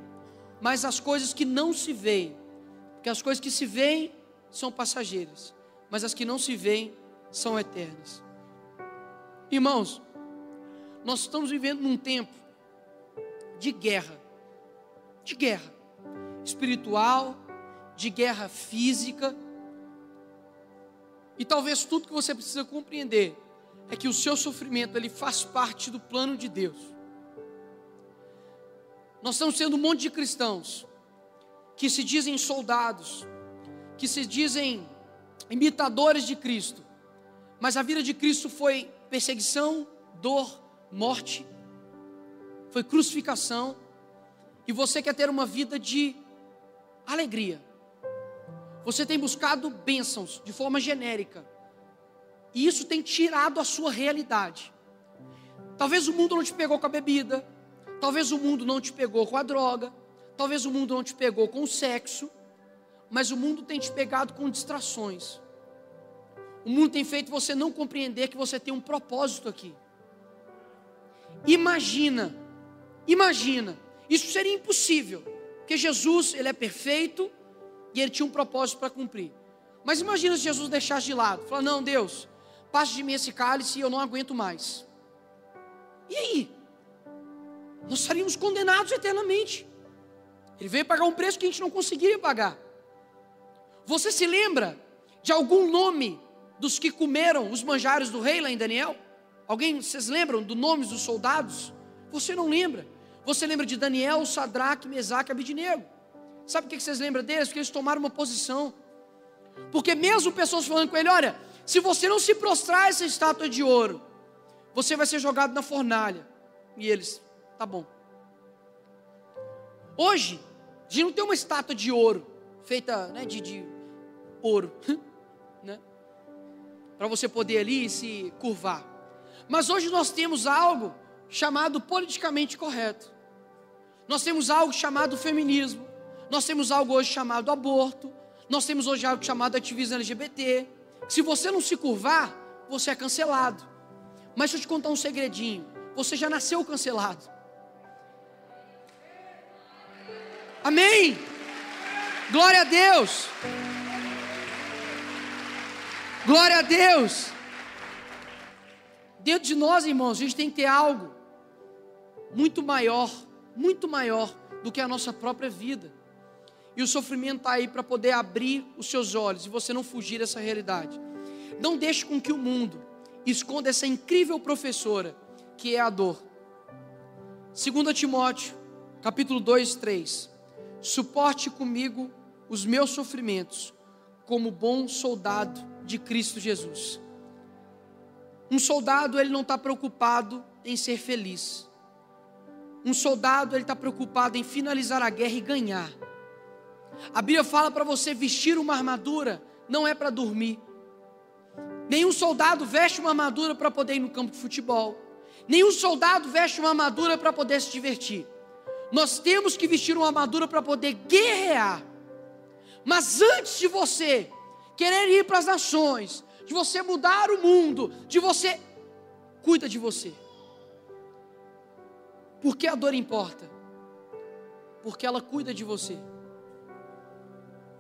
Speaker 1: mas às coisas que não se veem, porque as coisas que se veem são passageiras mas as que não se veem são eternas. Irmãos, nós estamos vivendo num tempo de guerra, de guerra espiritual, de guerra física. E talvez tudo que você precisa compreender é que o seu sofrimento ele faz parte do plano de Deus. Nós estamos sendo um monte de cristãos que se dizem soldados, que se dizem imitadores de Cristo. Mas a vida de Cristo foi perseguição, dor, morte, foi crucificação. E você quer ter uma vida de alegria. Você tem buscado bênçãos de forma genérica. E isso tem tirado a sua realidade. Talvez o mundo não te pegou com a bebida, talvez o mundo não te pegou com a droga, talvez o mundo não te pegou com o sexo, mas o mundo tem te pegado com distrações. O mundo tem feito você não compreender que você tem um propósito aqui. Imagina, imagina, isso seria impossível, porque Jesus, ele é perfeito e ele tinha um propósito para cumprir. Mas imagina se Jesus deixasse de lado, falar: "Não, Deus, passe de mim esse cálice e eu não aguento mais". E aí? Nós estaríamos condenados eternamente. Ele veio pagar um preço que a gente não conseguiria pagar. Você se lembra de algum nome dos que comeram os manjares do rei lá em Daniel? Alguém, vocês lembram do nomes dos soldados? Você não lembra. Você lembra de Daniel, Sadraque, Mesaque Abidinego. Sabe o que vocês lembram deles? Porque eles tomaram uma posição. Porque mesmo pessoas falando com ele, olha, se você não se prostrar a essa estátua de ouro, você vai ser jogado na fornalha. E eles, tá bom. Hoje, a gente não tem uma estátua de ouro, feita né, de, de ouro, né? Para você poder ali se curvar. Mas hoje nós temos algo chamado politicamente correto. Nós temos algo chamado feminismo. Nós temos algo hoje chamado aborto. Nós temos hoje algo chamado ativismo LGBT. Se você não se curvar, você é cancelado. Mas deixa eu te contar um segredinho. Você já nasceu cancelado. Amém. Glória a Deus. Glória a Deus. Dentro de nós, irmãos, a gente tem que ter algo muito maior, muito maior do que a nossa própria vida. E o sofrimento está aí para poder abrir os seus olhos e você não fugir dessa realidade. Não deixe com que o mundo esconda essa incrível professora que é a dor. 2 Timóteo, capítulo 2, 3. Suporte comigo os meus sofrimentos, como bom soldado de Cristo Jesus. Um soldado, ele não está preocupado em ser feliz. Um soldado, ele está preocupado em finalizar a guerra e ganhar. A Bíblia fala para você vestir uma armadura, não é para dormir. Nenhum soldado veste uma armadura para poder ir no campo de futebol. Nenhum soldado veste uma armadura para poder se divertir. Nós temos que vestir uma armadura para poder guerrear. Mas antes de você querer ir para as nações, de você mudar o mundo, de você cuida de você. Por que a dor importa? Porque ela cuida de você.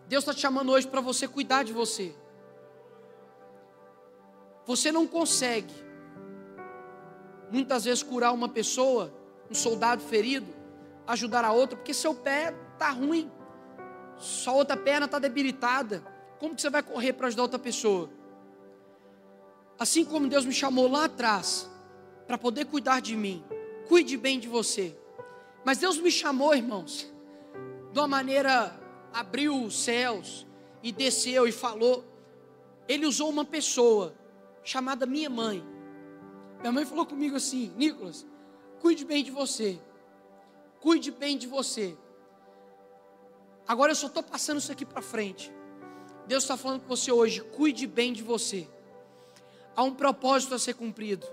Speaker 1: Deus está te chamando hoje para você cuidar de você. Você não consegue, muitas vezes, curar uma pessoa, um soldado ferido, ajudar a outra, porque seu pé está ruim, sua outra perna está debilitada. Como que você vai correr para ajudar outra pessoa? Assim como Deus me chamou lá atrás, para poder cuidar de mim, cuide bem de você. Mas Deus me chamou, irmãos, de uma maneira, abriu os céus e desceu e falou. Ele usou uma pessoa chamada minha mãe. Minha mãe falou comigo assim: Nicolas, cuide bem de você. Cuide bem de você. Agora eu só estou passando isso aqui para frente. Deus está falando com você hoje: cuide bem de você. Há um propósito a ser cumprido.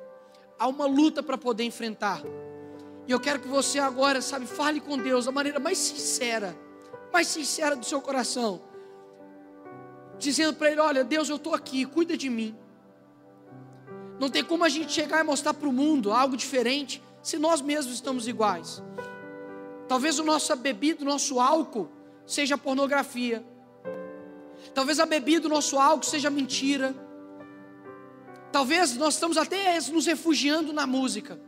Speaker 1: Há uma luta para poder enfrentar. E eu quero que você agora, sabe, fale com Deus da maneira mais sincera, mais sincera do seu coração. Dizendo para Ele: Olha, Deus, eu estou aqui, cuida de mim. Não tem como a gente chegar e mostrar para o mundo algo diferente se nós mesmos estamos iguais. Talvez o nossa bebida, o nosso álcool seja pornografia. Talvez a bebida, o nosso álcool seja mentira. Talvez nós estamos até nos refugiando na música.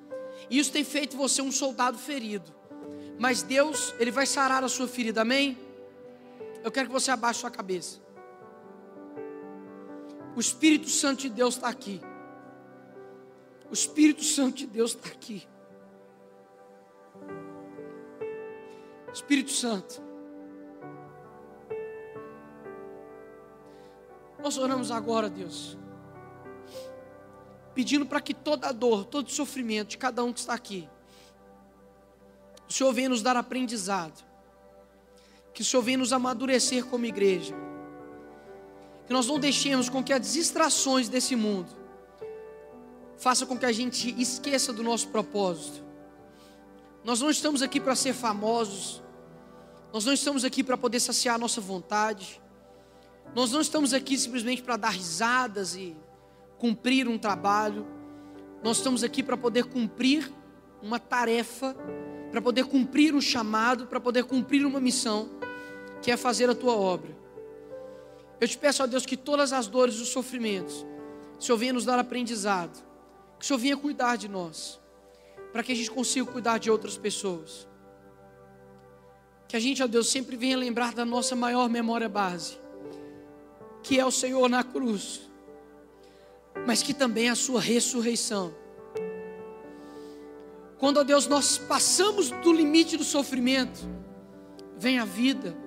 Speaker 1: E isso tem feito você um soldado ferido. Mas Deus, Ele vai sarar a sua ferida, amém? Eu quero que você abaixe sua cabeça. O Espírito Santo de Deus está aqui. O Espírito Santo de Deus está aqui. Espírito Santo. Nós oramos agora, Deus, pedindo para que toda dor, todo sofrimento de cada um que está aqui, o Senhor venha nos dar aprendizado, que o Senhor venha nos amadurecer como igreja, que nós não deixemos com que as distrações desse mundo faça com que a gente esqueça do nosso propósito. Nós não estamos aqui para ser famosos, nós não estamos aqui para poder saciar a nossa vontade, nós não estamos aqui simplesmente para dar risadas e cumprir um trabalho, nós estamos aqui para poder cumprir uma tarefa, para poder cumprir um chamado, para poder cumprir uma missão, que é fazer a tua obra. Eu te peço a Deus que todas as dores e os sofrimentos, o Senhor venha nos dar aprendizado, que o Senhor venha cuidar de nós, para que a gente consiga cuidar de outras pessoas. Que a gente, ó Deus, sempre venha lembrar da nossa maior memória base, que é o Senhor na cruz, mas que também é a sua ressurreição. Quando, ó Deus, nós passamos do limite do sofrimento, vem a vida.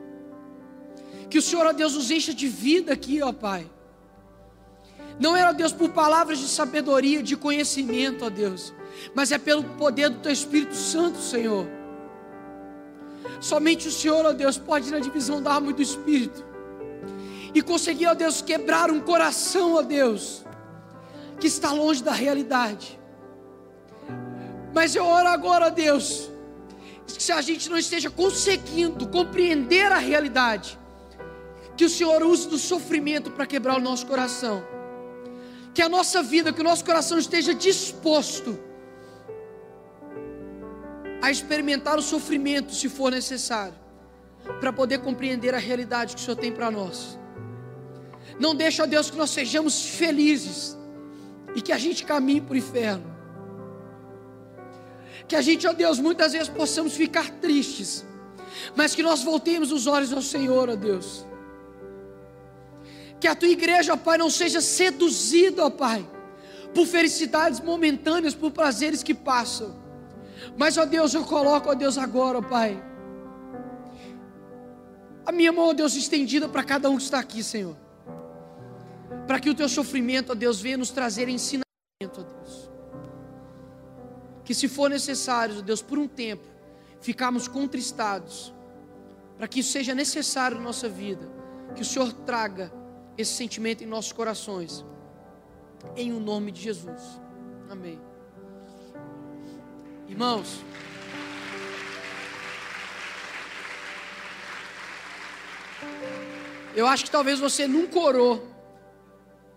Speaker 1: Que o Senhor, ó Deus, nos encha de vida aqui, ó Pai. Não era, Deus, por palavras de sabedoria, de conhecimento, ó Deus, mas é pelo poder do Teu Espírito Santo, Senhor. Somente o Senhor, ó Deus, pode ir na divisão da alma e do Espírito e conseguir, ó Deus, quebrar um coração, ó Deus, que está longe da realidade. Mas eu oro agora, ó Deus, que se a gente não esteja conseguindo compreender a realidade, que o Senhor use do sofrimento para quebrar o nosso coração. Que a nossa vida, que o nosso coração esteja disposto a experimentar o sofrimento, se for necessário, para poder compreender a realidade que o Senhor tem para nós. Não deixa, Deus, que nós sejamos felizes e que a gente caminhe para o inferno. Que a gente, ó Deus, muitas vezes possamos ficar tristes, mas que nós voltemos os olhos ao Senhor, ó Deus. Que a tua igreja, ó Pai, não seja seduzida, ó Pai, por felicidades momentâneas, por prazeres que passam. Mas, ó Deus, eu coloco, ó Deus, agora, ó Pai, a minha mão, ó Deus, estendida para cada um que está aqui, Senhor para que o teu sofrimento, ó Deus, venha nos trazer ensinamento, ó Deus. Que se for necessário, ó Deus, por um tempo, ficarmos contristados, para que isso seja necessário na nossa vida, que o Senhor traga esse sentimento em nossos corações, em o nome de Jesus. Amém. Irmãos, eu acho que talvez você nunca orou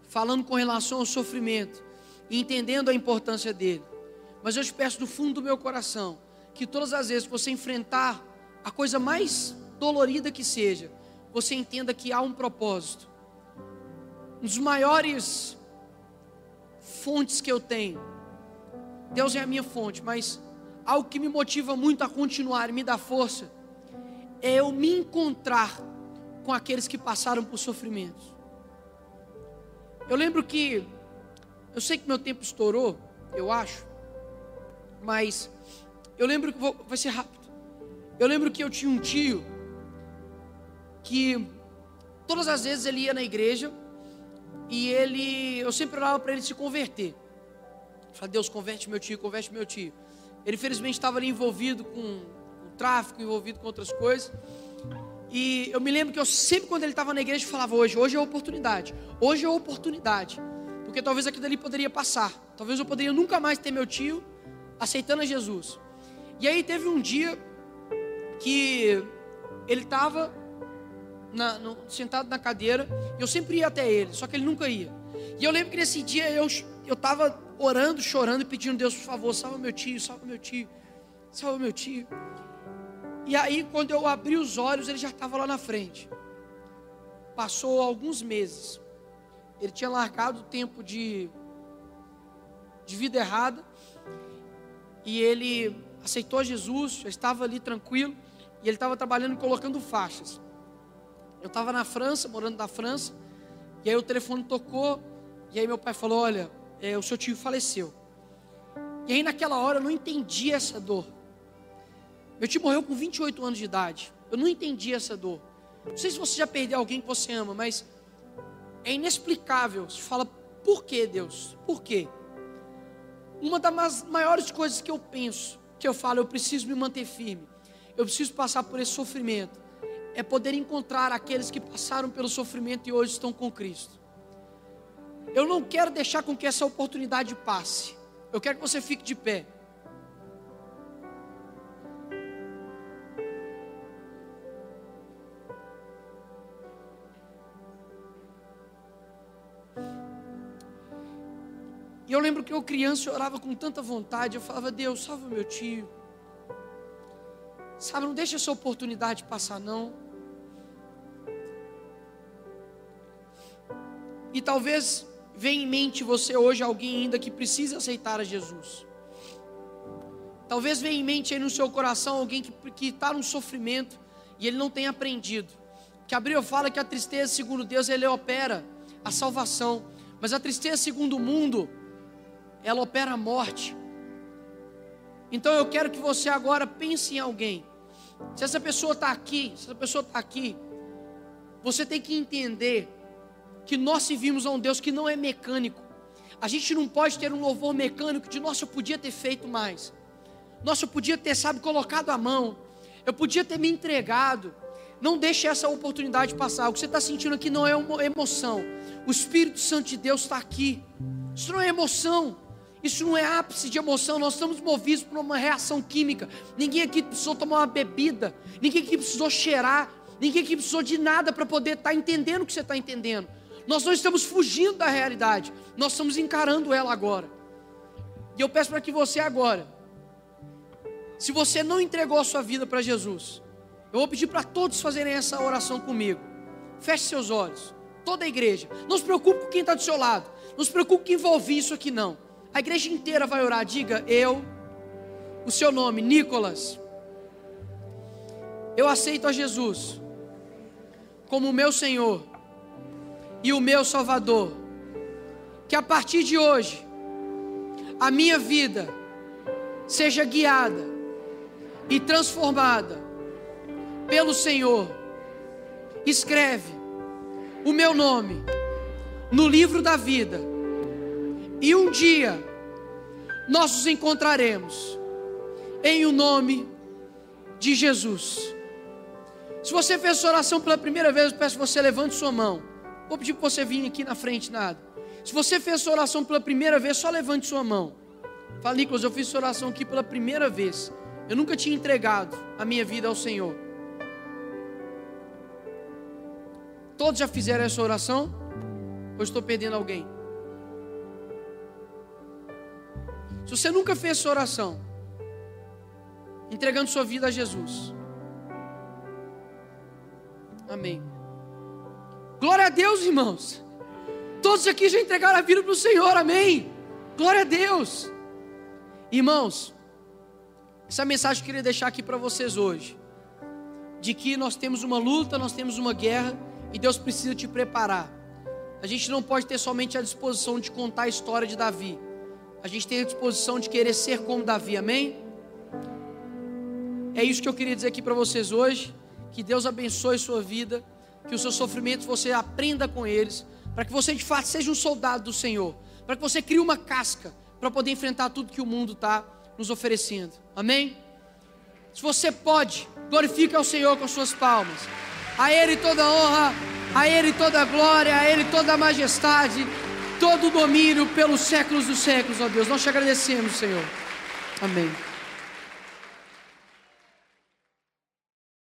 Speaker 1: falando com relação ao sofrimento e entendendo a importância dele. Mas eu te peço do fundo do meu coração que todas as vezes que você enfrentar a coisa mais dolorida que seja, você entenda que há um propósito. Um dos maiores fontes que eu tenho, Deus é a minha fonte, mas algo que me motiva muito a continuar e me dá força, é eu me encontrar com aqueles que passaram por sofrimentos. Eu lembro que, eu sei que meu tempo estourou, eu acho, mas eu lembro que, vou, vai ser rápido. Eu lembro que eu tinha um tio que todas as vezes ele ia na igreja e ele, eu sempre orava para ele se converter. Falei, Deus, converte meu tio, converte meu tio. Ele felizmente estava ali envolvido com, com tráfico, envolvido com outras coisas. E eu me lembro que eu sempre, quando ele estava na igreja, falava: hoje, hoje é a oportunidade, hoje é a oportunidade. Porque talvez aquilo ali poderia passar. Talvez eu poderia nunca mais ter meu tio aceitando a Jesus. E aí teve um dia que ele estava sentado na cadeira, eu sempre ia até ele, só que ele nunca ia. E eu lembro que nesse dia eu estava orando, chorando pedindo a Deus, por favor, salva meu tio, salva meu tio, salva meu tio. E aí, quando eu abri os olhos, ele já estava lá na frente. Passou alguns meses. Ele tinha largado o tempo de, de vida errada. E ele aceitou Jesus, já estava ali tranquilo. E ele estava trabalhando colocando faixas. Eu estava na França, morando na França. E aí o telefone tocou. E aí meu pai falou: Olha, é, o seu tio faleceu. E aí naquela hora eu não entendi essa dor. Meu tio morreu com 28 anos de idade. Eu não entendi essa dor. Não sei se você já perdeu alguém que você ama, mas é inexplicável. Você fala, por que Deus? Por quê? Uma das maiores coisas que eu penso, que eu falo, eu preciso me manter firme. Eu preciso passar por esse sofrimento. É poder encontrar aqueles que passaram pelo sofrimento e hoje estão com Cristo. Eu não quero deixar com que essa oportunidade passe. Eu quero que você fique de pé. E eu lembro que eu criança eu orava com tanta vontade, eu falava, Deus, salva meu tio. Sabe, não deixa essa oportunidade passar não. E talvez venha em mente você hoje alguém ainda que precisa aceitar a Jesus. Talvez venha em mente aí no seu coração alguém que está num sofrimento e ele não tem aprendido. Que Abril fala que a tristeza, segundo Deus, ele opera a salvação Mas a tristeza, segundo o mundo, ela opera a morte. Então eu quero que você agora pense em alguém. Se essa pessoa está aqui, se essa pessoa está aqui, você tem que entender que nós servimos a um Deus que não é mecânico. A gente não pode ter um louvor mecânico de nossa, eu podia ter feito mais. Nossa, eu podia ter, sabe, colocado a mão. Eu podia ter me entregado. Não deixe essa oportunidade passar. O que você está sentindo aqui não é uma emoção. O Espírito Santo de Deus está aqui. Isso não é emoção. Isso não é ápice de emoção. Nós estamos movidos por uma reação química. Ninguém aqui precisou tomar uma bebida. Ninguém aqui precisou cheirar. Ninguém aqui precisou de nada para poder estar tá entendendo o que você está entendendo. Nós não estamos fugindo da realidade. Nós estamos encarando ela agora. E eu peço para que você agora se você não entregou a sua vida para Jesus, eu vou pedir para todos fazerem essa oração comigo. Feche seus olhos. Toda a igreja. Não se preocupe com quem está do seu lado. Não se preocupe vai ouvir isso aqui, não. A igreja inteira vai orar. Diga, eu, o seu nome, Nicolas. Eu aceito a Jesus como meu Senhor e o meu Salvador. Que a partir de hoje, a minha vida seja guiada e transformada pelo Senhor. Escreve o meu nome no livro da vida, e um dia nós nos encontraremos em o nome de Jesus. Se você fez essa oração pela primeira vez, eu peço que você levante sua mão. Vou pedir para você vir aqui na frente, nada. Se você fez essa oração pela primeira vez, só levante sua mão. Fala, Nicolas, eu fiz essa oração aqui pela primeira vez. Eu nunca tinha entregado a minha vida ao Senhor. Todos já fizeram essa oração? Ou estou perdendo alguém? Se você nunca fez essa oração, entregando sua vida a Jesus. Amém. Glória a Deus, irmãos. Todos aqui já entregaram a vida para o Senhor, amém. Glória a Deus. Irmãos, essa mensagem eu queria deixar aqui para vocês hoje. De que nós temos uma luta, nós temos uma guerra e Deus precisa te preparar. A gente não pode ter somente a disposição de contar a história de Davi. A gente tem a disposição de querer ser como Davi, amém? É isso que eu queria dizer aqui para vocês hoje. Que Deus abençoe sua vida, que os seus sofrimentos você aprenda com eles, para que você de fato seja um soldado do Senhor, para que você crie uma casca para poder enfrentar tudo que o mundo está nos oferecendo. Amém? Se você pode, glorifique ao Senhor com suas palmas. A Ele toda honra, a Ele toda glória, a Ele toda majestade, todo domínio pelos séculos dos séculos, ó Deus. Nós te agradecemos, Senhor. Amém.